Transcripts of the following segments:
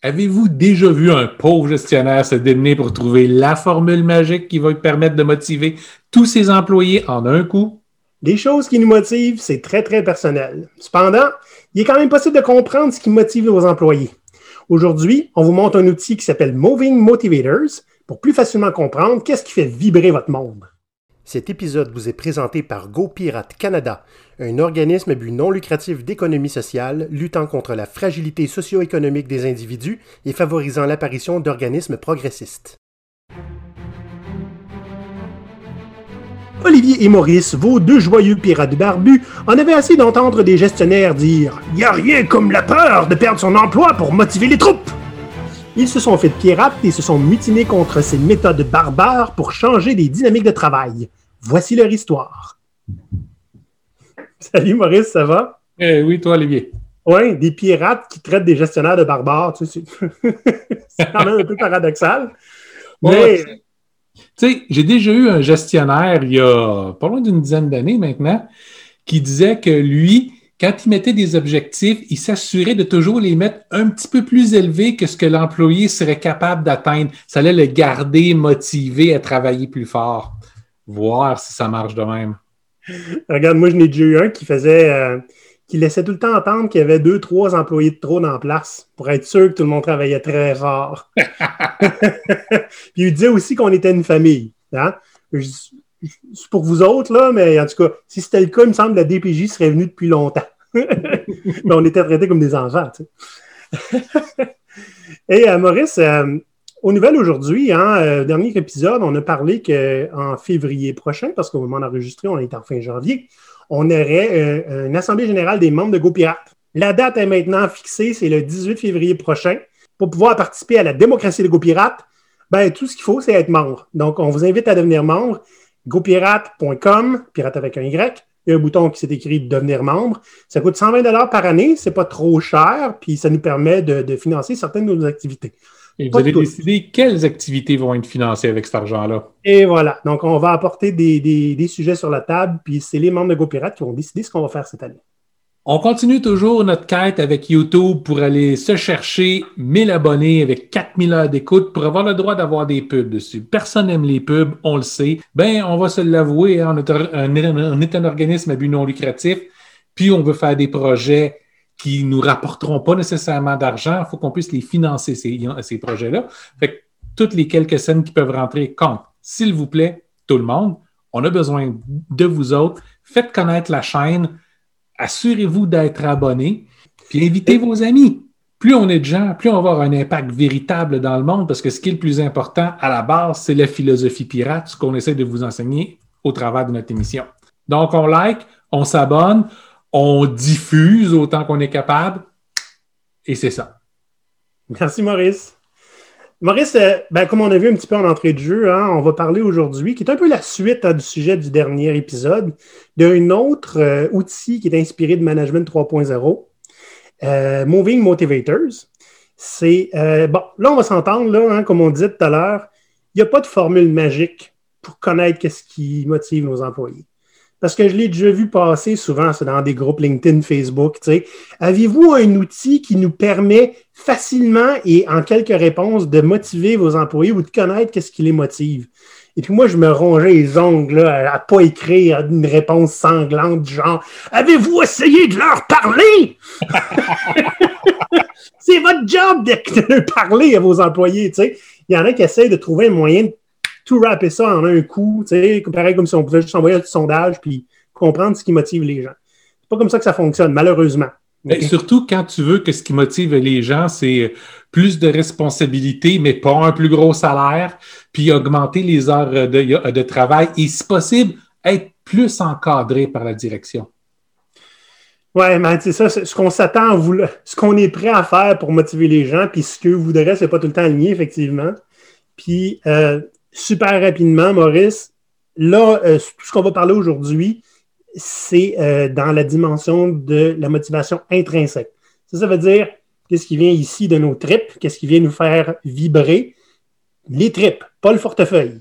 Avez-vous déjà vu un pauvre gestionnaire se démener pour trouver la formule magique qui va lui permettre de motiver tous ses employés en un coup? Les choses qui nous motivent, c'est très, très personnel. Cependant, il est quand même possible de comprendre ce qui motive nos employés. Aujourd'hui, on vous montre un outil qui s'appelle Moving Motivators pour plus facilement comprendre qu'est-ce qui fait vibrer votre monde. Cet épisode vous est présenté par GoPirate Canada, un organisme à but non lucratif d'économie sociale luttant contre la fragilité socio-économique des individus et favorisant l'apparition d'organismes progressistes. Olivier et Maurice, vos deux joyeux pirates barbus, en avaient assez d'entendre des gestionnaires dire « Y a rien comme la peur de perdre son emploi pour motiver les troupes !» Ils se sont fait pirates et se sont mutinés contre ces méthodes barbares pour changer les dynamiques de travail. Voici leur histoire. Salut Maurice, ça va? Eh oui, toi, Olivier. Oui, des pirates qui traitent des gestionnaires de barbares. Tu sais, c'est quand même un peu paradoxal. Mais. tu sais, j'ai déjà eu un gestionnaire il y a pas loin d'une dizaine d'années maintenant qui disait que lui, quand il mettait des objectifs, il s'assurait de toujours les mettre un petit peu plus élevés que ce que l'employé serait capable d'atteindre. Ça allait le garder motivé à travailler plus fort voir si ça marche de même. Regarde, moi, je n'ai déjà eu un qui faisait. Euh, qui laissait tout le temps entendre qu'il y avait deux, trois employés de trop dans place pour être sûr que tout le monde travaillait très fort. Puis il disait aussi qu'on était une famille. Hein? C'est pour vous autres, là, mais en tout cas, si c'était le cas, il me semble que la DPJ serait venue depuis longtemps. mais on était traités comme des enfants. Tu sais. Et euh, Maurice, euh, aux nouvelles aujourd'hui, hein, euh, dernier épisode, on a parlé qu'en février prochain, parce qu'au moment d'enregistrer, on est en fin janvier, on aurait euh, une assemblée générale des membres de GoPirate. La date est maintenant fixée, c'est le 18 février prochain. Pour pouvoir participer à la démocratie de GoPirate, ben, tout ce qu'il faut, c'est être membre. Donc, on vous invite à devenir membre. GoPirate.com, pirate avec un Y. Il y a un bouton qui s'est écrit devenir membre. Ça coûte 120 par année, c'est pas trop cher, puis ça nous permet de financer certaines de nos activités. Et vous avez décidé quelles activités vont être financées avec cet argent-là? Et voilà. Donc, on va apporter des, sujets sur la table, puis c'est les membres de GoPirate qui vont décider ce qu'on va faire cette année. On continue toujours notre quête avec YouTube pour aller se chercher 1000 abonnés avec 4000 heures d'écoute pour avoir le droit d'avoir des pubs dessus. Personne n'aime les pubs, on le sait. Ben, on va se l'avouer, hein, on, on est un organisme à but non lucratif, puis on veut faire des projets qui nous rapporteront pas nécessairement d'argent. Il faut qu'on puisse les financer, ces, ces projets-là. Fait que toutes les quelques scènes qui peuvent rentrer comptent. S'il vous plaît, tout le monde, on a besoin de vous autres. Faites connaître la chaîne. Assurez-vous d'être abonné. Puis invitez vos amis. Plus on est de gens, plus on va avoir un impact véritable dans le monde parce que ce qui est le plus important à la base, c'est la philosophie pirate, ce qu'on essaie de vous enseigner au travers de notre émission. Donc, on like, on s'abonne on diffuse autant qu'on est capable, et c'est ça. Merci, Maurice. Maurice, euh, ben, comme on a vu un petit peu en entrée de jeu, hein, on va parler aujourd'hui, qui est un peu la suite hein, du sujet du dernier épisode, d'un autre euh, outil qui est inspiré de Management 3.0, euh, Moving Motivators. C'est bon, là, on va s'entendre, hein, comme on disait tout à l'heure, il n'y a pas de formule magique pour connaître qu'est-ce qui motive nos employés. Parce que je l'ai déjà vu passer souvent, c'est dans des groupes LinkedIn, Facebook. Tu sais. Avez-vous un outil qui nous permet facilement et en quelques réponses de motiver vos employés ou de connaître qu'est-ce qui les motive? Et puis moi, je me rongeais les ongles à ne pas écrire une réponse sanglante du genre Avez-vous essayé de leur parler? c'est votre job de, de, parler à vos employés. Tu sais. Il y en a qui essayent de trouver un moyen de tout rapper ça en un coup, pareil comme si on pouvait juste envoyer un sondage puis comprendre ce qui motive les gens. C'est pas comme ça que ça fonctionne, malheureusement. Et surtout quand tu veux que ce qui motive les gens, c'est plus de responsabilité, mais pas un plus gros salaire, puis augmenter les heures de, de travail et, si possible, être plus encadré par la direction. Oui, mais c'est ça, ce qu'on s'attend à ce qu'on est prêt à faire pour motiver les gens, puis ce que vous ce c'est pas tout le temps aligné, effectivement. Puis, euh, super rapidement, Maurice, là, euh, tout ce qu'on va parler aujourd'hui, c'est euh, dans la dimension de la motivation intrinsèque. Ça, ça veut dire qu'est-ce qui vient ici de nos tripes, qu'est-ce qui vient nous faire vibrer? Les tripes, pas le portefeuille.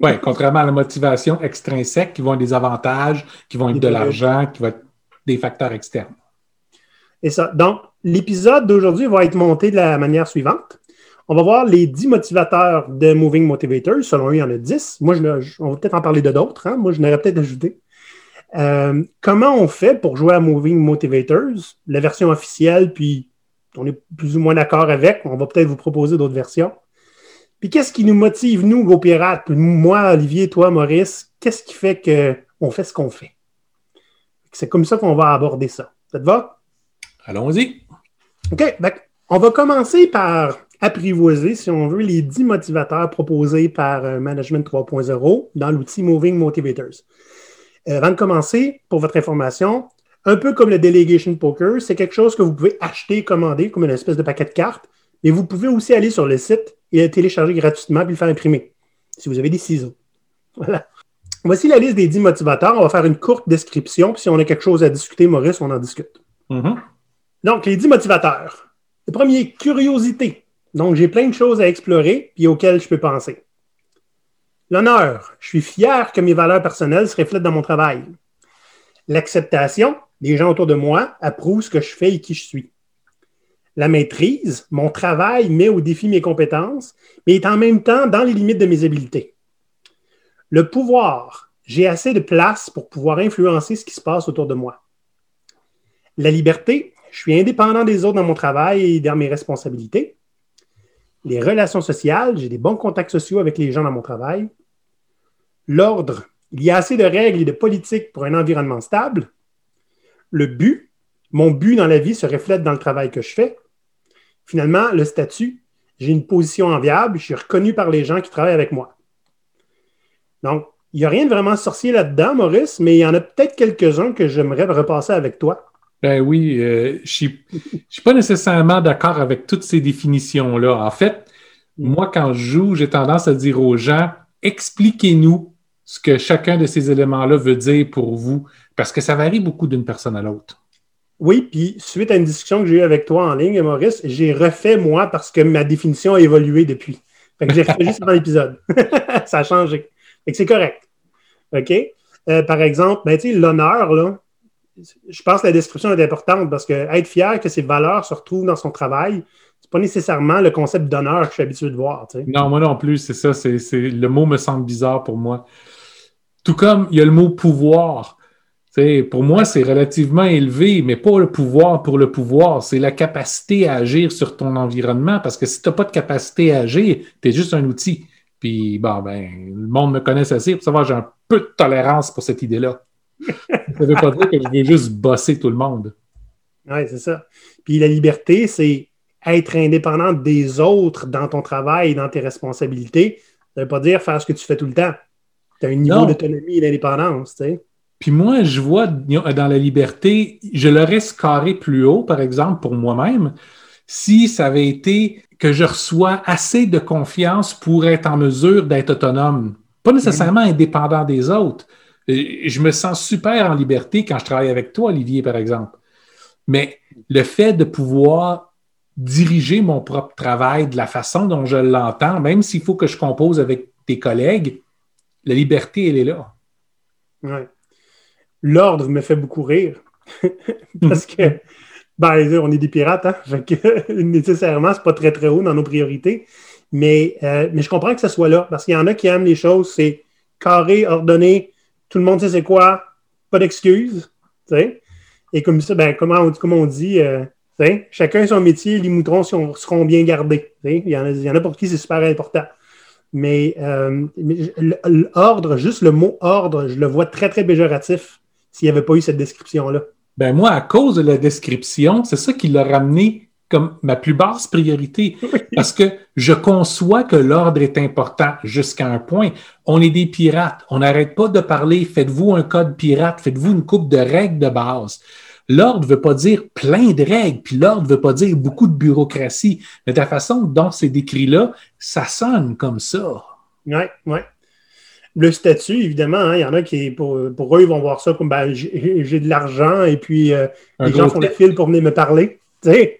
Oui, contrairement à la motivation extrinsèque, qui vont être des avantages, qui vont être de l'argent, qui vont être des facteurs externes. Et ça, donc, l'épisode d'aujourd'hui va être monté de la manière suivante. On va voir les 10 motivateurs de Moving Motivators. Selon eux, il y en a 10. Moi, je, on va peut-être en parler de d'autres. Hein. Moi, je n'aurais peut-être ajouté. Euh, comment on fait pour jouer à Moving Motivators? La version officielle, puis on est plus ou moins d'accord avec. On va peut-être vous proposer d'autres versions. Puis qu'est-ce qui nous motive, nous, Go Pirates? Moi, Olivier, toi, Maurice, qu'est-ce qui fait qu'on fait ce qu'on fait? C'est comme ça qu'on va aborder ça. Ça te va? Allons-y. OK. on va commencer par apprivoiser, si on veut, les 10 motivateurs proposés par euh, Management 3.0 dans l'outil Moving Motivators. Euh, avant de commencer, pour votre information, un peu comme le Delegation Poker, c'est quelque chose que vous pouvez acheter, commander, comme une espèce de paquet de cartes, mais vous pouvez aussi aller sur le site et le télécharger gratuitement puis le faire imprimer, si vous avez des ciseaux. Voilà. Voici la liste des 10 motivateurs. On va faire une courte description, puis si on a quelque chose à discuter, Maurice, on en discute. Mm-hmm. Donc, les 10 motivateurs. Le premier, curiosité. Donc, j'ai plein de choses à explorer puis auxquelles je peux penser. L'honneur. Je suis fier que mes valeurs personnelles se reflètent dans mon travail. L'acceptation. Les gens autour de moi approuvent ce que je fais et qui je suis. La maîtrise. Mon travail met au défi mes compétences, mais est en même temps dans les limites de mes habiletés. Le pouvoir. J'ai assez de place pour pouvoir influencer ce qui se passe autour de moi. La liberté. Je suis indépendant des autres dans mon travail et dans mes responsabilités les relations sociales, j'ai des bons contacts sociaux avec les gens dans mon travail. L'ordre, il y a assez de règles et de politiques pour un environnement stable. Le but, mon but dans la vie se reflète dans le travail que je fais. Finalement, le statut, j'ai une position enviable, je suis reconnu par les gens qui travaillent avec moi. Donc, il n'y a rien de vraiment sorcier là-dedans, Maurice, mais il y en a peut-être quelques-uns que j'aimerais repasser avec toi. Ben oui, euh, je ne suis pas nécessairement d'accord avec toutes ces définitions-là. En fait, moi, quand je joue, j'ai tendance à dire aux gens, expliquez-nous ce que chacun de ces éléments-là veut dire pour vous, parce que ça varie beaucoup d'une personne à l'autre. Oui, puis suite à une discussion que j'ai eue avec toi en ligne, Maurice, j'ai refait moi parce que ma définition a évolué depuis. Fait que j'ai refait juste dans l'épisode. ça a changé. Fait que c'est correct. OK? Euh, par exemple, ben, l'honneur, là, je pense que la description est importante parce que être fier que ses valeurs se retrouvent dans son travail, c'est pas nécessairement le concept d'honneur que je suis habitué de voir. Non, moi non plus, c'est ça. Le mot me semble bizarre pour moi. Tout comme il y a le mot pouvoir. pour moi, c'est relativement élevé, mais pas le pouvoir pour le pouvoir. C'est la capacité à agir sur ton environnement parce que si tu n'as pas de capacité à agir, tu es juste un outil. Puis, ben, le monde me connaît assez pour savoir j'ai un peu de tolérance pour cette idée-là ça ne veut pas dire que je veux juste bosser tout le monde. Oui, c'est ça. Puis la liberté, c'est être indépendant des autres dans ton travail et dans tes responsabilités. Ça ne veut pas dire faire ce que tu fais tout le temps. Tu as un niveau d'autonomie et d'indépendance, tu sais. Puis moi, je vois dans la liberté, je l'aurais carré plus haut, par exemple, pour moi-même, si ça avait été que je reçois assez de confiance pour être en mesure d'être autonome. Pas nécessairement indépendant des autres, je me sens super en liberté quand je travaille avec toi, Olivier, par exemple. Mais le fait de pouvoir diriger mon propre travail de la façon dont je l'entends, même s'il faut que je compose avec tes collègues, la liberté, elle est là. Ouais. L'ordre me fait beaucoup rire. Parce que, ben, on est des pirates, hein? Fait que, nécessairement, c'est pas très, très haut dans nos priorités. Mais, euh, mais je comprends que ce soit là. Parce qu'il y en a qui aiment les choses, c'est carré, ordonné, tout le monde sait c'est quoi, pas d'excuses. Et comme ça, ben, comment, on, on dit, euh, chacun son métier, les moutons seront bien gardés. Il y, en a, il y en a pour qui c'est super important. Mais, euh, l'ordre, juste le mot ordre, je le vois très, très péjoratif s'il n'y avait pas eu cette description-là. Ben moi, à cause de la description, c'est ça qui l'a ramené comme ma plus basse priorité parce que je conçois que l'ordre est important jusqu'à un point. On est des pirates. On n'arrête pas de parler. Faites-vous un code pirate. Faites-vous une coupe de règles de base. L'ordre ne veut pas dire plein de règles, puis l'ordre ne veut pas dire beaucoup de bureaucratie. Mais de la façon dont c'est décrit là, ça sonne comme ça. Oui, oui. Le statut, évidemment, hein, il y en a qui, pour, pour, eux, ils vont voir ça comme ben, j'ai de l'argent et puis euh, les gens font le fil pour venir me parler. Tu sais?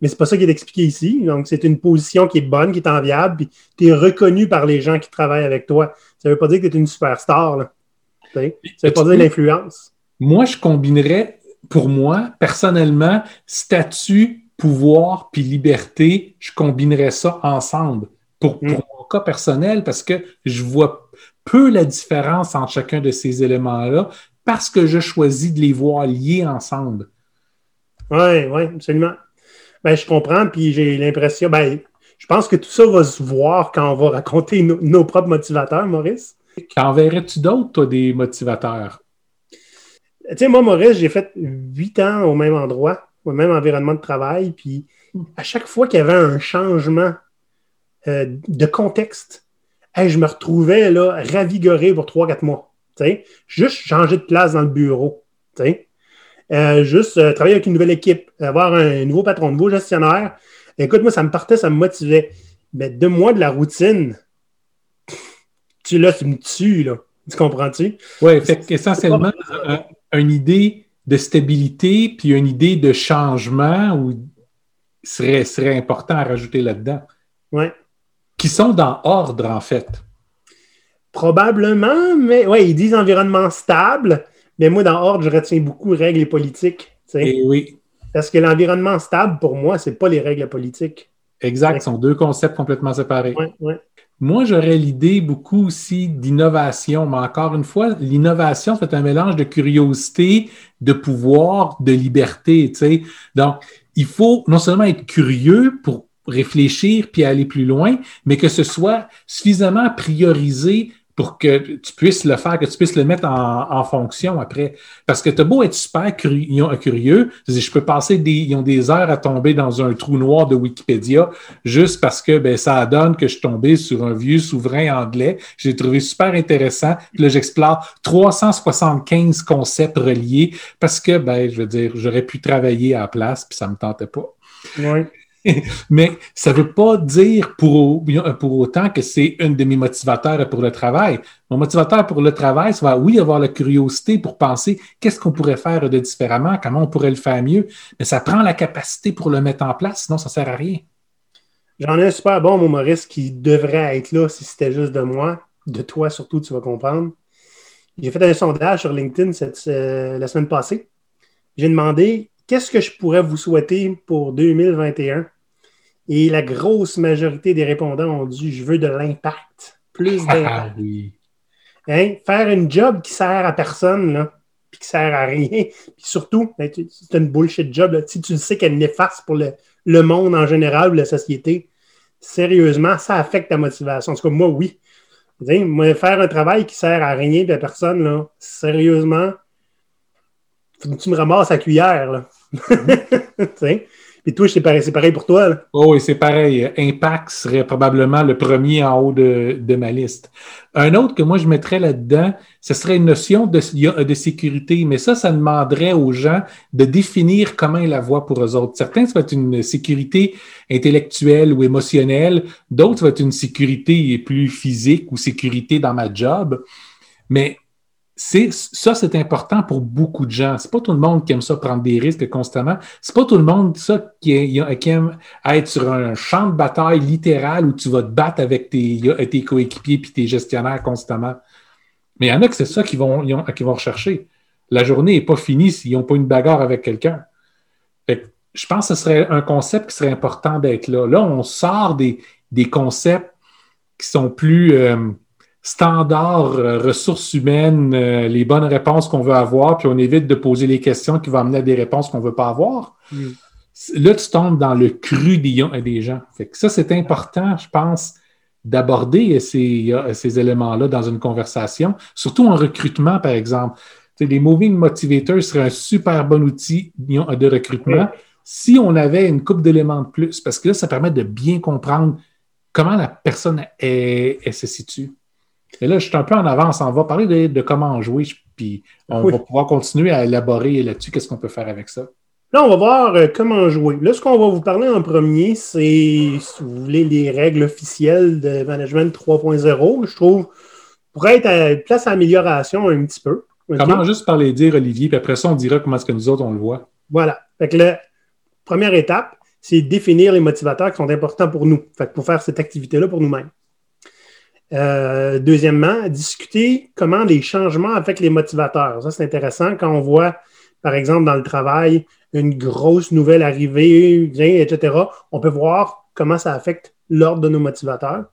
Mais c'est pas ça qui est expliqué ici. Donc, c'est une position qui est bonne, qui est enviable, puis tu es reconnu par les gens qui travaillent avec toi. Ça veut pas dire que tu es une superstar. Là. Ça veut pas dire l'influence. Moi, je combinerais pour moi, personnellement, statut, pouvoir puis liberté, je combinerais ça ensemble pour, pour mm. mon cas personnel parce que je vois peu la différence entre chacun de ces éléments-là parce que je choisis de les voir liés ensemble. Oui, oui, absolument. Ben, je comprends, puis j'ai l'impression, ben, je pense que tout ça va se voir quand on va raconter nos propres motivateurs, Maurice. Qu'en verrais-tu d'autres, toi, des motivateurs? Tu sais, moi, Maurice, j'ai fait huit ans au même endroit, au même environnement de travail, puis à chaque fois qu'il y avait un changement euh, de contexte, je me retrouvais là, ravigoré pour trois, quatre mois. Juste changer de place dans le bureau. Euh, juste euh, travailler avec une nouvelle équipe, avoir un nouveau patron, un nouveau gestionnaire. Écoute, moi, ça me partait, ça me motivait. Mais deux mois de la routine, tu là, tu me tues, là. Tu comprends-tu? Oui, essentiellement, une idée de stabilité puis une idée de changement ou serait, serait important à rajouter là-dedans. Oui. Qui sont dans ordre, en fait. Probablement, mais oui, ils disent environnement stable, mais moi, dans ordre, je retiens beaucoup règles et politiques. Et eh oui. Parce que l'environnement stable, pour moi, ce n'est pas les règles politiques. Exact, ce sont deux concepts complètement séparés. Oui, oui. Moi, j'aurais l'idée beaucoup aussi d'innovation, mais encore une fois, l'innovation, c'est un mélange de curiosité, de pouvoir, de liberté. Donc, il faut non seulement être curieux pour réfléchir puis aller plus loin, mais que ce soit suffisamment priorisé pour que tu puisses le faire, que tu puisses le mettre en, fonction après. Parce que tu as beau être super curieux, je peux passer des, ils ont des heures à tomber dans un trou noir de Wikipédia juste parce que ben, ça donne que je suis tombé sur un vieux souverain anglais. J'ai trouvé super intéressant. Puis là, j'explore 375 concepts reliés parce que, ben, je veux dire, j'aurais pu travailler à la place, puis ça me tentait pas. Oui. Mais ça ne veut pas dire pour, pour autant que c'est un de mes motivateurs pour le travail. Mon motivateur pour le travail, ça va, oui, avoir la curiosité pour penser qu'est-ce qu'on pourrait faire de différemment, comment on pourrait le faire mieux, mais ça prend la capacité pour le mettre en place, sinon ça ne sert à rien. J'en ai un super bon, mon Maurice, qui devrait être là si c'était juste de moi. De toi, surtout, tu vas comprendre. J'ai fait un sondage sur LinkedIn cette, euh, la semaine passée. J'ai demandé qu'est-ce que je pourrais vous souhaiter pour 2021? Et la grosse majorité des répondants ont dit Je veux de l'impact. Plus ah, d'impact. oui. Hein? Faire une job qui sert à personne, là, puis qui sert à rien. Puis surtout, ben, c'est une bullshit job. Si tu sais qu'elle est néfaste pour le, monde en général ou la société, sérieusement, ça affecte ta motivation. En tout cas, moi, oui. Moi, faire un travail qui sert à rien de personne, là, sérieusement, tu me ramasses à cuillère. Là. Et toi, c'est pareil, pour toi. Oh, oui, c'est pareil. Impact serait probablement le premier en haut de, ma liste. Un autre que moi, je mettrais là-dedans, ce serait une notion de, de, sécurité. Mais ça, ça demanderait aux gens de définir comment ils la voient pour eux autres. Certains, ça va être une sécurité intellectuelle ou émotionnelle. D'autres, ça va être une sécurité plus physique ou sécurité dans ma job. Mais ça, c'est important pour beaucoup de gens. C'est pas tout le monde qui aime ça prendre des risques constamment. C'est pas tout le monde ça qui, aime être sur un champ de bataille littéral où tu vas te battre avec tes, coéquipiers puis tes gestionnaires constamment. Mais il y en a que c'est ça qu'ils vont, qui vont rechercher. La journée n'est pas finie s'ils n'ont pas une bagarre avec quelqu'un. Je pense que ce serait un concept qui serait important d'être là. Là, on sort des, concepts qui sont plus euh, standard euh, ressources humaines, euh, les bonnes réponses qu'on veut avoir, puis on évite de poser les questions qui vont amener à des réponses qu'on ne veut pas avoir. Mm. Là, tu tombes dans le cru des, des gens. Fait ça, c'est important, je pense, d'aborder ces, ces éléments-là dans une conversation, surtout en recrutement, par exemple. les moving motivators seraient un super bon outil de recrutement si on avait une coupe d'éléments de plus, parce que là, ça permet de bien comprendre comment la personne elle se situe. Et là, je suis un peu en avance. On va parler de, comment jouer, puis on va pouvoir continuer à élaborer là-dessus qu'est-ce qu'on peut faire avec ça? Là, on va voir euh, comment jouer. Là, ce qu'on va vous parler en premier, c'est, si vous voulez, les règles officielles de Management 3.0. Je trouve, pourrait être à place à amélioration un petit peu. Comment juste parler dire, Olivier, puis après ça, on dira comment est-ce que nous autres, on le voit. Voilà. Fait que la première étape, c'est définir les motivateurs qui sont importants pour nous. Fait pour faire cette activité-là pour nous-mêmes. Euh, deuxièmement, discuter comment les changements affectent les motivateurs. Ça, c'est intéressant quand on voit par exemple, dans le travail, une grosse nouvelle arrivée, etc., on peut voir comment ça affecte l'ordre de nos motivateurs.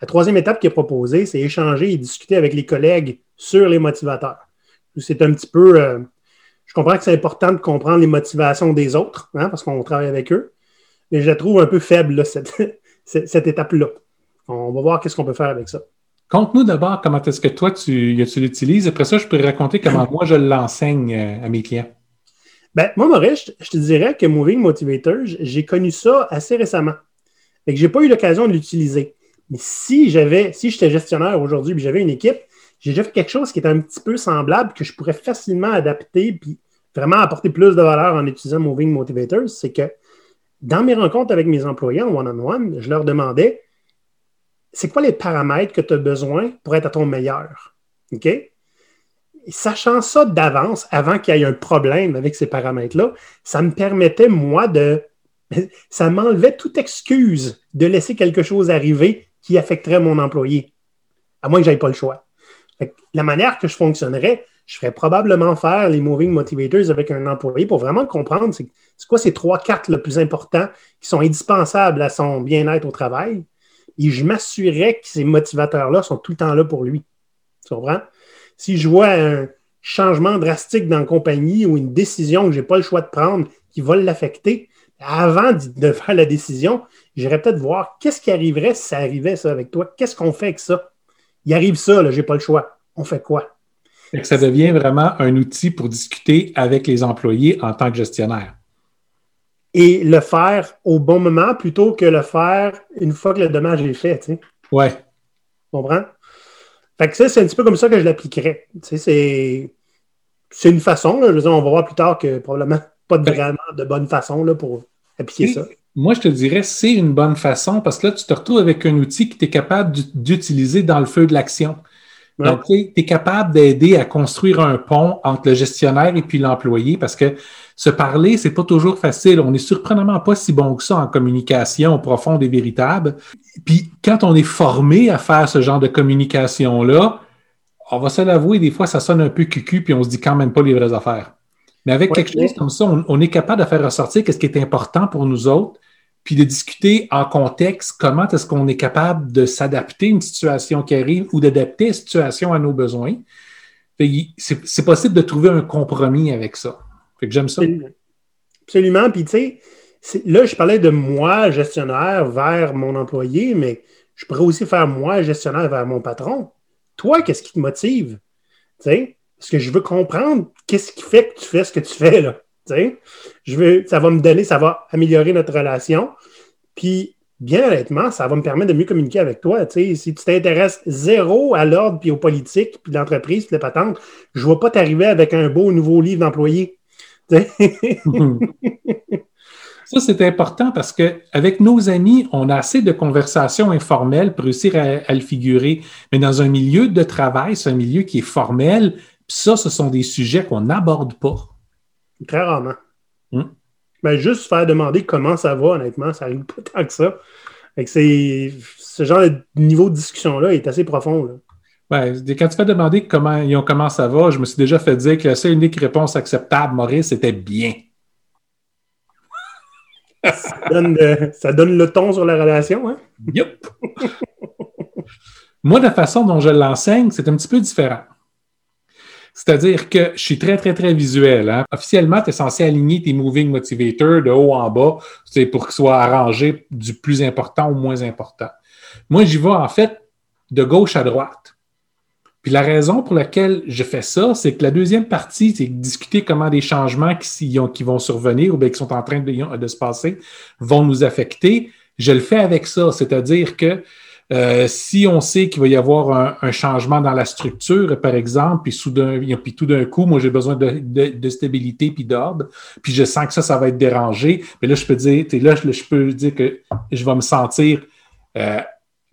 La troisième étape qui est proposée, c'est échanger et discuter avec les collègues sur les motivateurs. C'est un petit peu. Euh, je comprends que c'est important de comprendre les motivations des autres, hein, parce qu'on travaille avec eux, mais je la trouve un peu faible, cette, cette étape-là. On va voir qu'est-ce qu'on peut faire avec ça. Conte-nous d'abord comment est-ce que toi, tu, l'utilises. Après ça, je peux raconter comment moi, je l'enseigne euh, à mes clients. Ben, moi, Maurice, je te dirais que Moving Motivator, j'ai connu ça assez récemment. et que je n'ai pas eu l'occasion de l'utiliser. Mais si j'avais, si j'étais gestionnaire aujourd'hui et j'avais une équipe, j'ai déjà fait quelque chose qui est un petit peu semblable que je pourrais facilement adapter puis vraiment apporter plus de valeur en utilisant Moving Motivators. C'est que dans mes rencontres avec mes employés en one-on-one, je leur demandais c'est quoi les paramètres que tu as besoin pour être à ton meilleur? OK? sachant ça d'avance, avant qu'il y ait un problème avec ces paramètres-là, ça me permettait, moi, de. Ça m'enlevait toute excuse de laisser quelque chose arriver qui affecterait mon employé, à moins que je n'aie pas le choix. la manière que je fonctionnerais, je ferais probablement faire les moving motivators avec un employé pour vraiment comprendre c'est quoi ces trois cartes le plus importants qui sont indispensables à son bien-être au travail? Et je m'assurais que ces motivateurs-là sont tout le temps là pour lui. Tu comprends? si je vois un changement drastique dans la compagnie ou une décision que je n'ai pas le choix de prendre qui va l'affecter, avant de faire la décision, j'irais peut-être voir qu'est-ce qui arriverait si ça arrivait ça avec toi. Qu'est-ce qu'on fait avec ça? Il arrive ça, je n'ai pas le choix. On fait quoi? ça devient vraiment un outil pour discuter avec les employés en tant que gestionnaire. Et le faire au bon moment plutôt que le faire une fois que le dommage est fait. Tu sais. Ouais. Tu comprends? Fait que ça, c'est un petit peu comme ça que je l'appliquerais. c'est, une façon. je veux dire, on va voir plus tard que probablement pas de, ben vraiment de bonne façon là, pour appliquer ça. Moi, je te dirais, c'est une bonne façon parce que là, tu te retrouves avec un outil que tu es capable d'utiliser dans le feu de l'action. Donc, tu es capable d'aider à construire un pont entre le gestionnaire et puis l'employé parce que se parler, c'est pas toujours facile. On est surprenamment pas si bon que ça en communication profonde et véritable. Puis, quand on est formé à faire ce genre de communication-là, on va se l'avouer, des fois, ça sonne un peu cucu puis on se dit quand même pas les vraies affaires. Mais avec quelque chose comme ça, on, on, est capable de faire ressortir ce qui est important pour nous autres, puis de discuter en contexte comment est-ce qu'on est capable de s'adapter à une situation qui arrive ou d'adapter une situation à nos besoins. C'est possible de trouver un compromis avec ça. Fait que j'aime ça. Absolument. Puis tu sais, là, je parlais de moi, gestionnaire, vers mon employé, mais je pourrais aussi faire moi, gestionnaire, vers mon patron. Toi, qu'est-ce qui te motive? Tu sais, parce que je veux comprendre qu'est-ce qui fait que tu fais ce que tu fais là. Je veux, ça va me donner, ça va améliorer notre relation. Puis, bien honnêtement, ça va me permettre de mieux communiquer avec toi. Si tu t'intéresses zéro à l'ordre, puis aux politiques, puis l'entreprise, puis les patentes, je ne vais pas t'arriver avec un beau nouveau livre d'employé. ça, c'est important parce qu'avec nos amis, on a assez de conversations informelles pour réussir à, le figurer. Mais dans un milieu de travail, c'est un milieu qui est formel. ça, ce sont des sujets qu'on n'aborde pas. Très rarement. Hmm? Ben, juste faire demander comment ça va, honnêtement, ça arrive pas tant que ça. ce genre de niveau de discussion-là est assez profond. Là. Quand tu fais demander comment, comment ça va, je me suis déjà fait dire que la seule unique réponse acceptable, Maurice, c'était bien. ça, donne, ça donne le ton sur la relation, hein? Yup! Moi, la façon dont je l'enseigne, c'est un petit peu différent. C'est-à-dire que je suis très, très, très visuel. Hein. Officiellement, tu es censé aligner tes moving motivators de haut en bas c'est pour qu'ils soient arrangés du plus important au moins important. Moi, j'y vais en fait de gauche à droite. Puis la raison pour laquelle je fais ça, c'est que la deuxième partie, c'est discuter comment des changements qui, vont survenir ou bien qui sont en train de, de se passer vont nous affecter. Je le fais avec ça, c'est-à-dire que euh, si on sait qu'il va y avoir un, changement dans la structure, par exemple, puis, soudain, puis tout d'un coup, moi, j'ai besoin de, stabilité puis d'ordre, puis je sens que ça, ça va être dérangé, mais là, je peux dire, là, je, peux dire que je vais me sentir euh,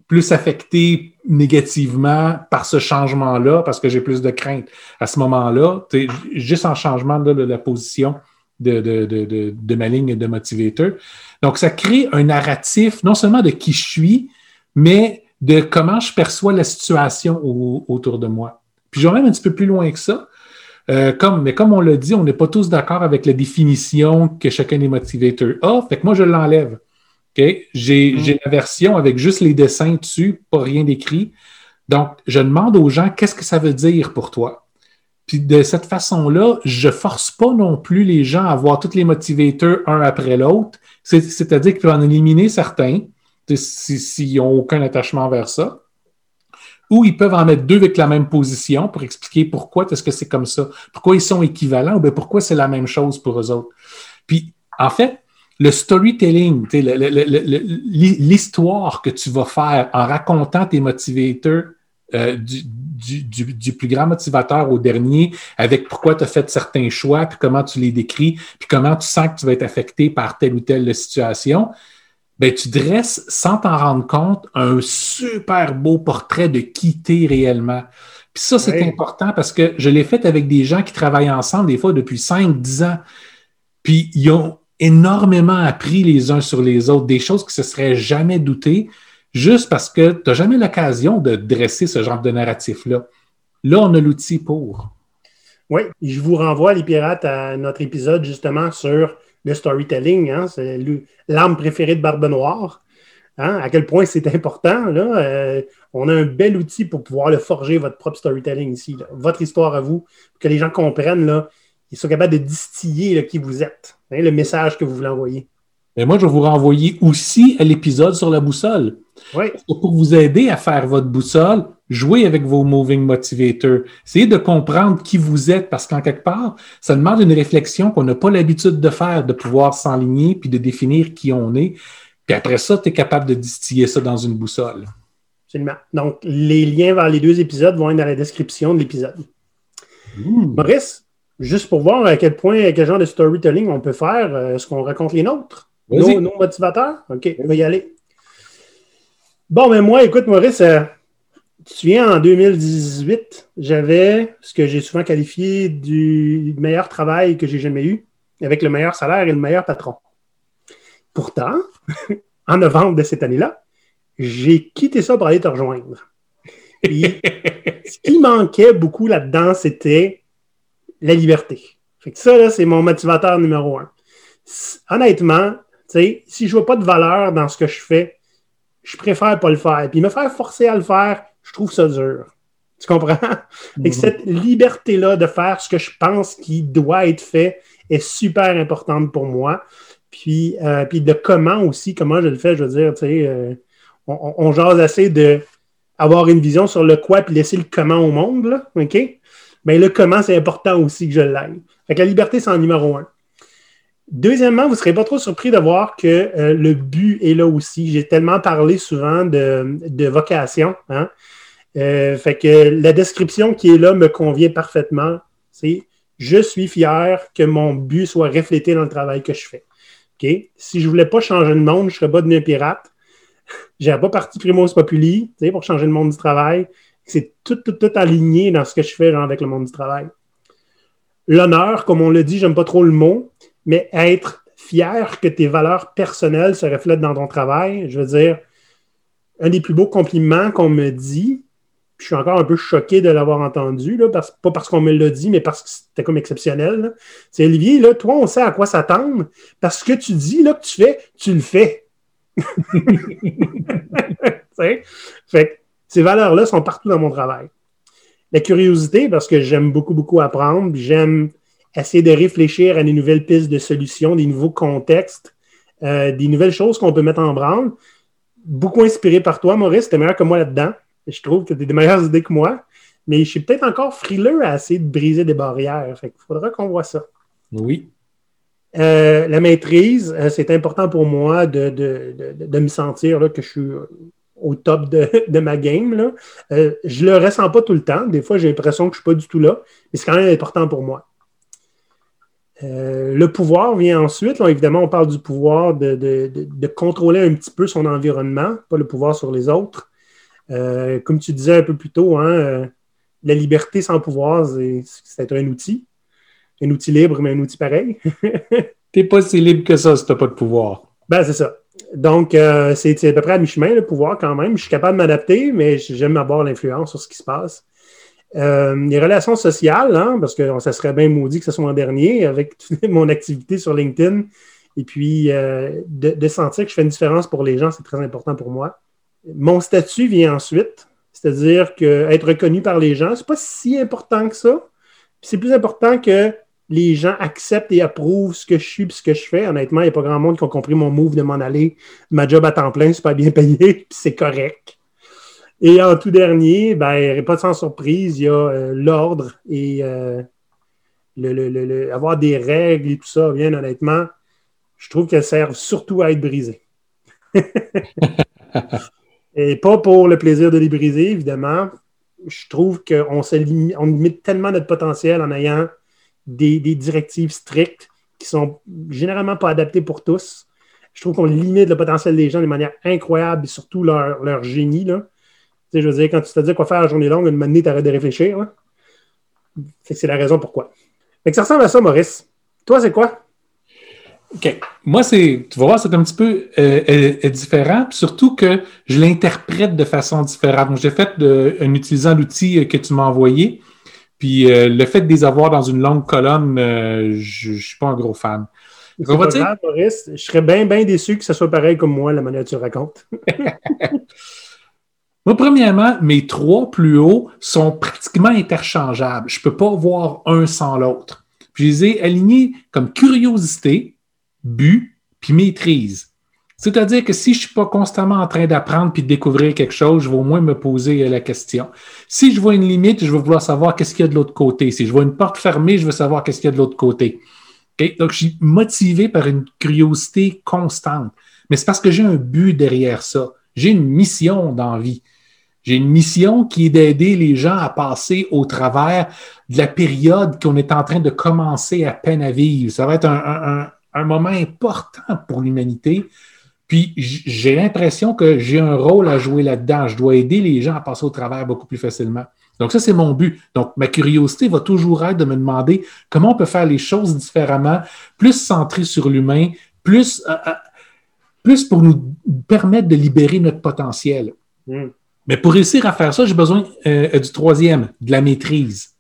plus affecté négativement par ce changement-là parce que j'ai plus de crainte. À ce moment-là, juste en changement de, la position de, de, ma ligne de motivateur. Donc, ça crée un narratif non seulement de qui je suis, mais de comment je perçois la situation autour de moi. Puis je vais même un petit peu plus loin que ça. Euh, comme, mais comme on l'a dit, on n'est pas tous d'accord avec la définition que chacun des motivators a. Fait que moi, je l'enlève. Okay? J'ai mm. la version avec juste les dessins dessus, pas rien d'écrit. Donc, je demande aux gens qu'est-ce que ça veut dire pour toi? Puis de cette façon-là, je force pas non plus les gens à voir tous les motivators un après l'autre. C'est-à-dire qu'ils peuvent en éliminer certains s'ils n'ont aucun attachement vers ça. Ou ils peuvent en mettre deux avec la même position pour expliquer pourquoi est-ce que c'est comme ça, pourquoi ils sont équivalents, ou bien pourquoi c'est la même chose pour eux autres. Puis, en fait, le storytelling, l'histoire que tu vas faire en racontant tes motivateurs euh, du, plus grand motivateur au dernier, avec pourquoi tu as fait certains choix, puis comment tu les décris, puis comment tu sens que tu vas être affecté par telle ou telle situation, ben, tu dresses, sans t'en rendre compte, un super beau portrait de qui t'es réellement. Puis ça, c'est important parce que je l'ai fait avec des gens qui travaillent ensemble, des fois depuis 5, 10 ans. Puis ils ont énormément appris les uns sur les autres, des choses qui se seraient jamais doutées, juste parce que tu n'as jamais l'occasion de dresser ce genre de narratif-là. Là, on a l'outil pour. Oui, je vous renvoie, les pirates, à notre épisode justement sur le storytelling. Hein, c'est l'arme préférée de Barbe Noire. Hein, à quel point c'est important. Là, euh, on a un bel outil pour pouvoir le forger, votre propre storytelling ici. votre histoire à vous, pour que les gens comprennent, là, ils sont capables de distiller qui vous êtes, hein, le message que vous voulez envoyer. Et moi, je vais vous renvoyer aussi à l'épisode sur la boussole. Oui. Pour vous aider à faire votre boussole, jouez avec vos moving motivators. Essayez de comprendre qui vous êtes parce qu'en quelque part, ça demande une réflexion qu'on n'a pas l'habitude de faire, de pouvoir s'enligner puis de définir qui on est. Puis après ça, tu es capable de distiller ça dans une boussole. Absolument. Donc, les liens vers les deux épisodes vont être dans la description de l'épisode. Mmh. Maurice, juste pour voir à quel point, quel genre de storytelling on peut faire, euh, est-ce qu'on raconte les nôtres? Nos, motivateurs? OK, on va y aller. Bon, mais moi, écoute, Maurice, euh, tu te souviens, en 2018, j'avais ce que j'ai souvent qualifié du meilleur travail que j'ai jamais eu, avec le meilleur salaire et le meilleur patron. Pourtant, en novembre de cette année-là, j'ai quitté ça pour aller te rejoindre. ce qui manquait beaucoup là-dedans, c'était la liberté. Fait que ça, c'est mon motivateur numéro un. Honnêtement, si je vois pas de valeur dans ce que je fais, je préfère pas le faire. Puis me faire forcer à le faire, je trouve ça dur. Tu comprends? Et mhm. cette liberté-là de faire ce que je pense qui doit être fait est super importante pour moi. Puis, euh, puis de comment aussi, comment je le fais, je veux dire, tu sais, euh, on, on, jase assez de avoir une vision sur le quoi puis laisser le comment au monde, là, OK? Mais le comment, c'est important aussi que je l'aille. Fait que la liberté, c'est en numéro un. Deuxièmement, vous ne serez pas trop surpris de voir que euh, le but est là aussi. J'ai tellement parlé souvent de, vocation. Hein? Euh, fait que la description qui est là me convient parfaitement. C'est je suis fier que mon but soit reflété dans le travail que je fais. Si je ne voulais pas changer le monde, je ne serais pas devenu un pirate. Je n'aurais pas parti Primos Populi pour changer le monde du travail. C'est tout, tout, tout aligné dans ce que je fais avec le monde du travail. L'honneur, comme on le dit, j'aime pas trop le mot, mais être fier que tes valeurs personnelles se reflètent dans ton travail, je veux dire, un des plus beaux compliments qu'on me dit, je suis encore un peu choqué de l'avoir entendu, là, parce, pas parce qu'on me l'a dit, mais parce que c'était comme exceptionnel. C'est Olivier, là, toi, on sait à quoi s'attendre, parce que tu dis, là, que tu fais, tu le fais. fait ces valeurs-là sont partout dans mon travail. La curiosité, parce que j'aime beaucoup, beaucoup apprendre, j'aime essayer de réfléchir à des nouvelles pistes de solutions, des nouveaux contextes, euh, des nouvelles choses qu'on peut mettre en branle. Beaucoup inspiré par toi, Maurice, tu es meilleur que moi là-dedans. Je trouve que tu as des meilleures idées que moi, mais je suis peut-être encore frileux à essayer de briser des barrières. il faudra qu'on voit ça. Oui. Euh, la maîtrise, euh, c'est important pour moi de, de, me sentir là, que je suis au top de, ma game. Là. je le ressens pas tout le temps. Des fois, j'ai l'impression que je ne suis pas du tout là, mais c'est quand même important pour moi. Euh, le pouvoir vient ensuite. évidemment, on parle du pouvoir de, contrôler un petit peu son environnement, pas le pouvoir sur les autres. Euh, comme tu disais un peu plus tôt, hein, euh, la liberté sans pouvoir, c'est un outil. Un outil libre, mais un outil pareil. Tu n'es pas si libre que ça si tu n'as pas de pouvoir. Ben, c'est ça. Donc, c'est à peu près à mi-chemin, le pouvoir, quand même. Je suis capable de m'adapter, mais j'aime avoir l'influence sur ce qui se passe. Euh, les relations sociales, hein, parce que ça serait bien maudit que ce soit en dernier, avec mon activité sur LinkedIn. Et puis, euh, de, sentir que je fais une différence pour les gens, c'est très important pour moi. Mon statut vient ensuite, c'est-à-dire qu'être reconnu par les gens, c'est pas si important que ça. C'est plus important que les gens acceptent et approuvent ce que je suis et ce que je fais. Honnêtement, il n'y a pas grand monde qui a compris mon move de m'en aller. Ma job à temps plein, c'est pas bien payé, puis c'est correct. Et en tout dernier, ben, pas de sans surprise, il y a euh, l'ordre et euh, le, avoir des règles et tout ça, bien honnêtement, je trouve qu'elles servent surtout à être brisées. et pas pour le plaisir de les briser, évidemment. Je trouve qu'on on limite tellement notre potentiel en ayant des, directives strictes qui sont généralement pas adaptées pour tous. Je trouve qu'on limite le potentiel des gens de manière incroyable et surtout leur, génie. Là. Tu je veux dire, quand tu te dis quoi faire la journée longue, une manée, tu arrêtes de réfléchir. C'est la raison pourquoi. Fait que ça ressemble à ça, Maurice. Toi, c'est quoi? OK. Moi, c'est, tu vas voir, c'est un petit peu euh, euh, différent, surtout que je l'interprète de façon différente. J'ai fait en utilisant l'outil euh, que tu m'as envoyé. Puis euh, le fait de les avoir dans une longue colonne, euh, je ne suis pas un gros fan. je serais bien, bien déçu que ce soit pareil comme moi, la manière dont tu racontes. moi, premièrement, mes trois plus hauts sont pratiquement interchangeables. Je ne peux pas voir un sans l'autre. je les ai alignés comme curiosité, but, puis maîtrise. C'est-à-dire que si je ne suis pas constamment en train d'apprendre puis de découvrir quelque chose, je vais au moins me poser la question. Si je vois une limite, je vais vouloir savoir qu'est-ce qu'il y a de l'autre côté. Si je vois une porte fermée, je veux savoir qu'est-ce qu'il y a de l'autre côté. Donc, je suis motivé par une curiosité constante. Mais c'est parce que j'ai un but derrière ça. J'ai une mission dans vie. J'ai une mission qui est d'aider les gens à passer au travers de la période qu'on est en train de commencer à peine à vivre. Ça va être un moment important pour l'humanité puis j'ai l'impression que j'ai un rôle à jouer là-dedans. Je dois aider les gens à passer au travers beaucoup plus facilement. Donc ça, c'est mon but. Donc ma curiosité va toujours être de me demander comment on peut faire les choses différemment, plus centré sur l'humain, plus, euh, euh, plus pour nous permettre de libérer notre potentiel. Hmm. Mais pour réussir à faire ça, j'ai besoin euh, du troisième, de la maîtrise.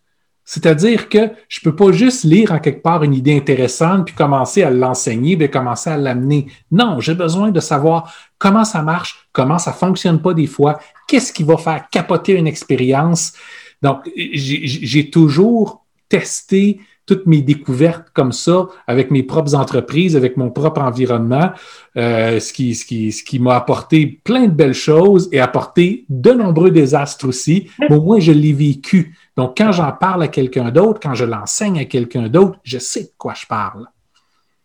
C'est-à-dire que je ne peux pas juste lire en quelque part une idée intéressante puis commencer à l'enseigner, puis commencer à l'amener. Non, j'ai besoin de savoir comment ça marche, comment ça fonctionne pas des fois, qu'est-ce qui va faire capoter une expérience. Donc, j'ai toujours testé toutes mes découvertes comme ça avec mes propres entreprises, avec mon propre environnement, euh, ce qui, ce qui, ce qui m'a apporté plein de belles choses et apporté de nombreux désastres aussi. Mais au moins, je l'ai vécu. Donc, quand j'en parle à quelqu'un d'autre, quand je l'enseigne à quelqu'un d'autre, je sais de quoi je parle.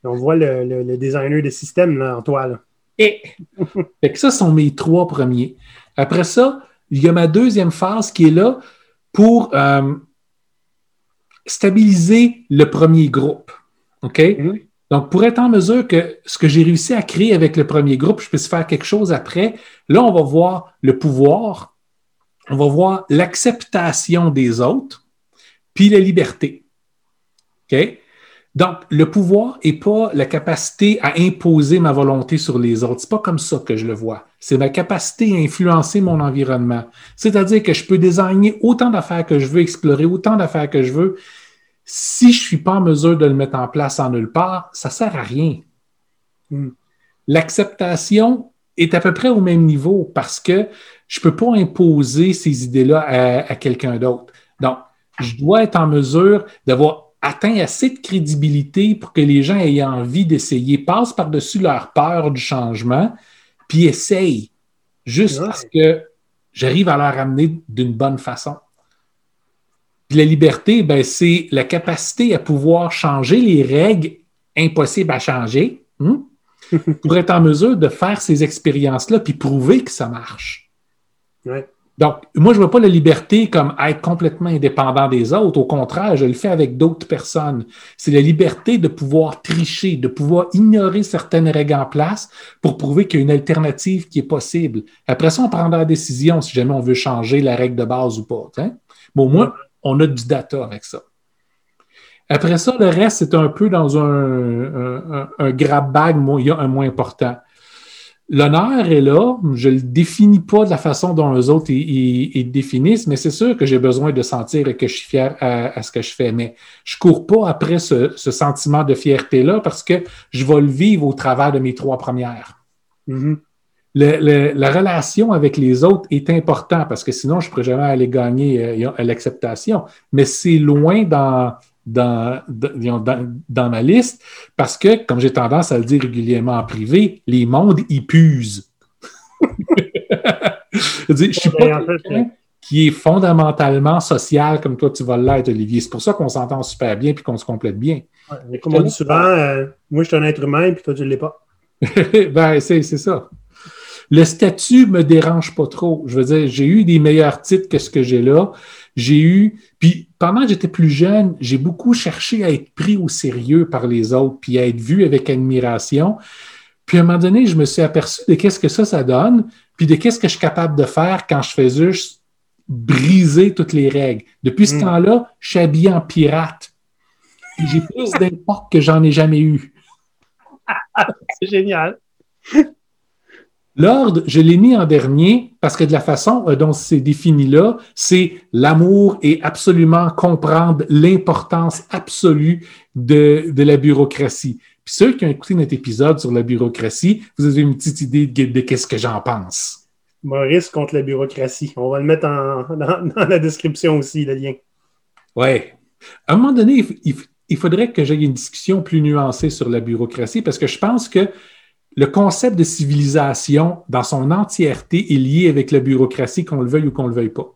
On voit le, designer de système là, en toi. Là. Et fait que ça sont mes trois premiers. Après ça, il y a ma deuxième phase qui est là pour euh, stabiliser le premier groupe. OK? Mm-hmm. Donc, pour être en mesure que ce que j'ai réussi à créer avec le premier groupe, je puisse faire quelque chose après, là, on va voir le pouvoir, on va voir l'acceptation des autres, puis la liberté. OK? Donc, le pouvoir n'est pas la capacité à imposer ma volonté sur les autres. Ce n'est pas comme ça que je le vois. C'est ma capacité à influencer mon environnement. C'est-à-dire que je peux désigner autant d'affaires que je veux, explorer autant d'affaires que je veux. Si je ne suis pas en mesure de le mettre en place en nulle part, ça ne sert à rien. Hmm. L'acceptation est à peu près au même niveau parce que je ne peux pas imposer ces idées-là à, quelqu'un d'autre. Donc, je dois être en mesure d'avoir atteint assez de crédibilité pour que les gens aient envie d'essayer, passent par-dessus leur peur du changement, puis essayent, juste parce que j'arrive à leur amener d'une bonne façon. Puis la liberté, ben, c'est la capacité à pouvoir changer les règles impossibles à changer hein, pour être en mesure de faire ces expériences-là puis prouver que ça marche. Donc, moi, je ne vois pas la liberté comme être complètement indépendant des autres. Au contraire, je le fais avec d'autres personnes. C'est la liberté de pouvoir tricher, de pouvoir ignorer certaines règles en place pour prouver qu'il y a une alternative qui est possible. Après ça, on prendra la décision si jamais on veut changer la règle de base ou pas. Hein? Mais au moins, on a du data avec ça. Après ça, le reste, c'est un peu dans un, un, un grab bag un moins important l'honneur est là. Je ne le définis pas de la façon dont les autres ils, définissent, mais c'est sûr que j'ai besoin de sentir que je suis fier à, ce que je fais. Mais je ne cours pas après ce, sentiment de fierté-là parce que je vais le vivre au travers de mes trois premières. Mm-hmm. la relation avec les autres est importante parce que sinon, je ne pourrais jamais aller gagner euh, l'acceptation. Mais c'est loin dans, dans, dans, ma liste parce que, comme j'ai tendance à le dire régulièrement en privé, les mondes, ils pusent. je ne suis pas quelqu'un qui est fondamentalement social comme toi tu vas l'être, Olivier. C'est pour ça qu'on s'entend super bien et qu'on se complète bien. comme on dit souvent, euh, moi je suis un être humain puis toi tu ne l'es pas. ben, c'est ça. Le statut me dérange pas trop. Je veux dire, j'ai eu des meilleurs titres que ce que j'ai là. J'ai eu, puis pendant que j'étais plus jeune, j'ai beaucoup cherché à être pris au sérieux par les autres, puis à être vu avec admiration. Puis à un moment donné, je me suis aperçu de qu'est-ce que ça, ça donne, puis de qu'est-ce que je suis capable de faire quand je fais juste briser toutes les règles. Depuis ce hmm. temps-là, je suis habillé en pirate. J'ai plus d'impact que j'en ai jamais eu. C'est génial. L'ordre, je l'ai mis en dernier parce que de la façon euh, dont c'est défini là, c'est l'amour et absolument comprendre l'importance absolue de, la bureaucratie. Puis ceux qui ont écouté notre épisode sur la bureaucratie, vous avez une petite idée de, qu'est-ce que j'en pense. Maurice contre la bureaucratie. On va le mettre dans, la description aussi, le lien. Oui. À un moment donné, il faudrait que j'aie une discussion plus nuancée sur la bureaucratie parce que je pense que le concept de civilisation dans son entièreté est lié avec la bureaucratie, qu'on le veuille ou qu'on le veuille pas.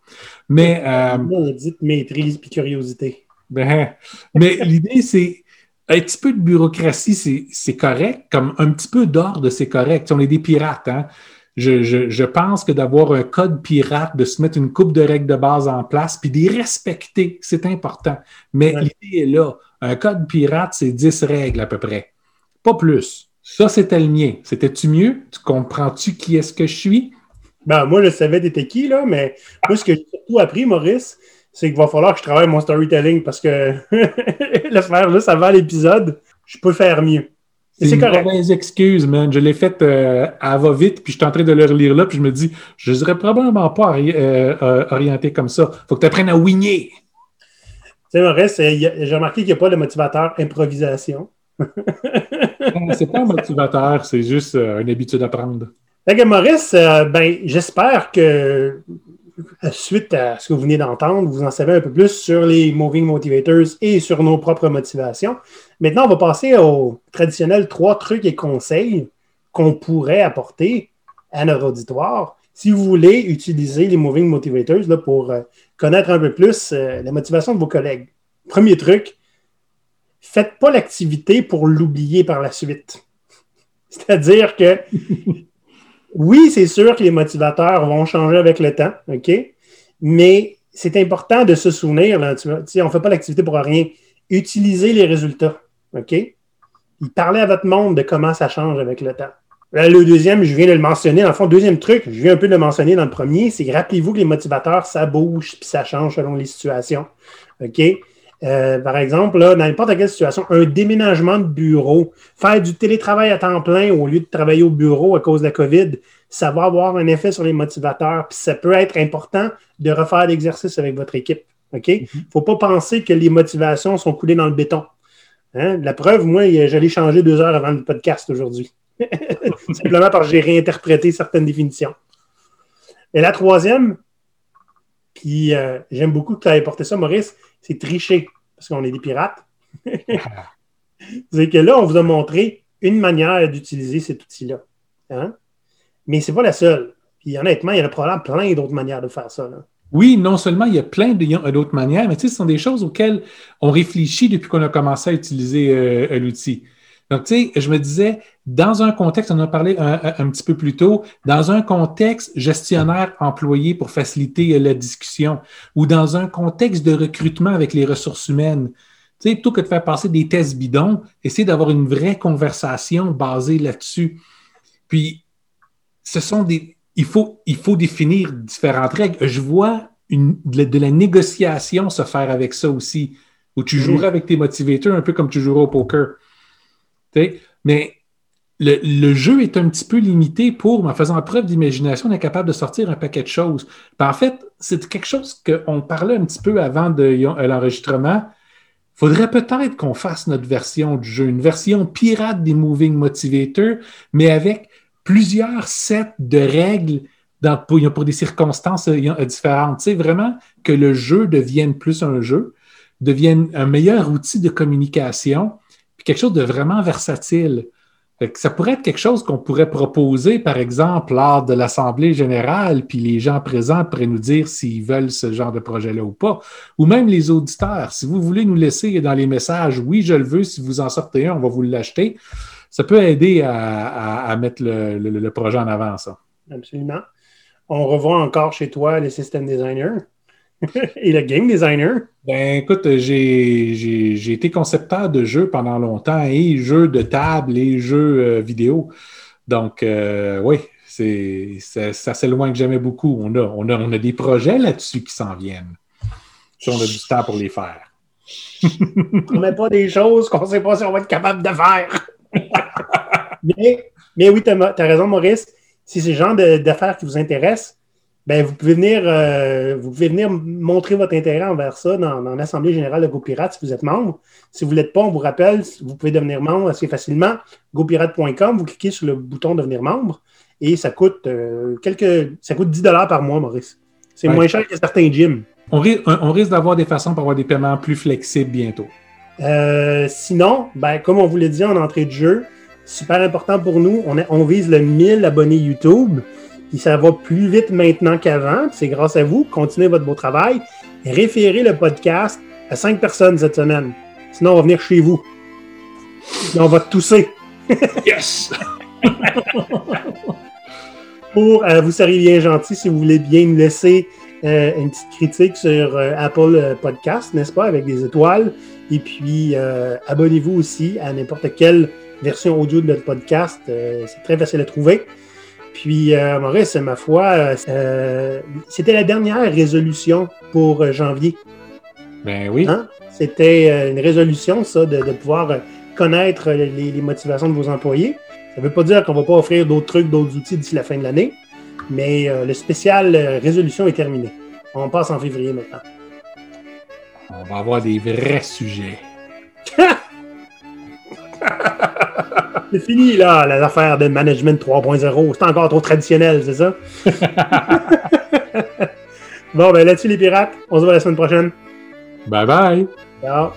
Mais. Euh, on dit maîtrise puis curiosité. Ben, mais l'idée, c'est. Un petit peu de bureaucratie, c'est correct, comme un petit peu d'ordre, c'est correct. On est des pirates, hein? Je, pense que d'avoir un code pirate, de se mettre une coupe de règles de base en place, puis d'y respecter, c'est important. Mais l'idée est là. Un code pirate, c'est 10 règles à peu près. Pas plus. Ça, c'était le mien. C'était-tu mieux? Tu comprends-tu qui est-ce que je suis? Ben, moi, je savais t'étais qui, là, mais moi, ce que j'ai surtout appris, Maurice, c'est qu'il va falloir que je travaille mon storytelling parce que le faire juste avant l'épisode, je peux faire mieux. C'est une correct. mauvaise excuse, man. Je l'ai fait euh, à va-vite, puis je suis en train de le relire là, puis je me dis, je ne serais probablement pas euh, euh, orienté comme ça. faut que tu apprennes à wigner. Tu sais, Maurice, j'ai remarqué qu'il n'y a pas de motivateur improvisation. c'est pas un motivateur, c'est juste euh, une habitude à prendre. Maurice, euh, ben, j'espère que suite à ce que vous venez d'entendre, vous en savez un peu plus sur les Moving Motivators et sur nos propres motivations. Maintenant, on va passer aux traditionnels trois trucs et conseils qu'on pourrait apporter à notre auditoire si vous voulez utiliser les Moving Motivators là, pour euh, connaître un peu plus la motivation de vos collègues. Premier truc, faites pas l'activité pour l'oublier par la suite. C'est-à-dire que oui, c'est sûr que les motivateurs vont changer avec le temps, OK? Mais c'est important de se souvenir, là, on ne fait pas l'activité pour rien. Utilisez les résultats, OK? Parlez à votre monde de comment ça change avec le temps. le deuxième, je viens de le mentionner. En fond, deuxième truc, je viens un peu de le mentionner dans le premier, c'est rappelez-vous que les motivateurs, ça bouge puis ça change selon les situations. OK? Euh, par exemple, dans n'importe quelle situation, un déménagement de bureau, faire du télétravail à temps plein au lieu de travailler au bureau à cause de la COVID, ça va avoir un effet sur les motivateurs. Puis ça peut être important de refaire l'exercice avec votre équipe. OK? Il ne faut pas penser que les motivations sont coulées dans le béton. Hein? La preuve, moi, j'allais changer deux heures avant le podcast aujourd'hui. Simplement parce que j'ai réinterprété certaines définitions. Et la troisième, puis euh, j'aime beaucoup que tu aies porté ça, Maurice, c'est tricher parce qu'on est des pirates. c'est que là, on vous a montré une manière d'utiliser cet outil-là. Hein? Mais ce n'est pas la seule. Puis honnêtement, il y a probablement plein d'autres manières de faire ça. Oui, non seulement il y a plein d'autres manières, mais ce sont des choses auxquelles on réfléchit depuis qu'on a commencé à utiliser euh, l'outil. Donc, tu sais, je me disais, dans un contexte, on en a parlé un, petit peu plus tôt, dans un contexte gestionnaire-employé pour faciliter la discussion ou dans un contexte de recrutement avec les ressources humaines, tu sais, plutôt que de faire passer des tests bidons, essayer d'avoir une vraie conversation basée là-dessus. Puis, ce sont des. Il faut, il faut définir différentes règles. Je vois une, de, la, négociation se faire avec ça aussi, où tu jouerais avec tes motivateurs un peu comme tu jouerais au poker. Mais le, jeu est un petit peu limité pour, en faisant preuve d'imagination, on est capable de sortir un paquet de choses. Ben, en fait, c'est quelque chose qu'on parlait un petit peu avant de l'enregistrement. Il faudrait peut-être qu'on fasse notre version du jeu, une version pirate des Moving Motivator, mais avec plusieurs sets de règles pour, des circonstances euh, différentes. Vraiment que le jeu devienne plus un jeu, devienne un meilleur outil de communication, quelque chose de vraiment versatile. Ça pourrait être quelque chose qu'on pourrait proposer, par exemple, lors de l'Assemblée générale, puis les gens présents pourraient nous dire s'ils veulent ce genre de projet-là ou pas. Ou même les auditeurs, si vous voulez nous laisser dans les messages, oui, je le veux, si vous en sortez un, on va vous l'acheter ça peut aider à, mettre le, projet en avant, ça. Absolument. On revoit encore chez toi le système designer et le game designer? Ben écoute, j'ai été concepteur de jeux pendant longtemps et jeux de table et jeux euh, vidéo. Donc, euh, oui, ça, ça s'éloigne jamais beaucoup. On a, on, a, on a des projets là-dessus qui s'en viennent. Si on a du temps pour les faire. on met pas des choses qu'on ne sait pas si on va être capable de faire. mais, mais, oui, tu as, raison, Maurice. Si c'est le genre d'affaires qui vous intéresse, ben, vous, pouvez venir, euh, vous pouvez venir montrer votre intérêt envers ça dans, l'Assemblée générale de GoPirate si vous êtes membre. Si vous ne l'êtes pas, on vous rappelle, vous pouvez devenir membre assez facilement. GoPirate.com, vous cliquez sur le bouton devenir membre et ça coûte, euh, quelques, ça coûte 10 par mois, Maurice. C'est moins cher que certains gyms. On, risque d'avoir des façons pour avoir des paiements plus flexibles bientôt. Euh, sinon, ben, comme on vous l'a dit en entrée de jeu, super important pour nous, on, on vise le 1000 abonnés YouTube. Ça va plus vite maintenant qu'avant. C'est grâce à vous. Continuez votre beau travail. Référez le podcast à 5 personnes cette semaine. Sinon, on va venir chez vous. Et on va tousser. yes! Pour, euh, vous seriez bien gentil si vous voulez bien nous laisser euh, une petite critique sur Apple Podcast, n'est-ce pas, avec des étoiles. Et puis, abonnez-vous aussi à n'importe quelle version audio de notre podcast. Euh, c'est très facile à trouver. Puis, euh, Maurice, ma foi, euh, c'était la dernière résolution pour janvier. Ben oui. Hein? C'était une résolution, ça, de, pouvoir connaître les, motivations de vos employés. Ça ne veut pas dire qu'on ne va pas offrir d'autres trucs, d'autres outils d'ici la fin de l'année, mais le spécial résolution est terminé. On passe en février maintenant. On va avoir des vrais sujets. C'est fini, là, les affaires de management 3.0. C'est encore trop traditionnel, c'est ça? bon, ben là-dessus, les pirates. On se voit la semaine prochaine. Bye bye. Ciao.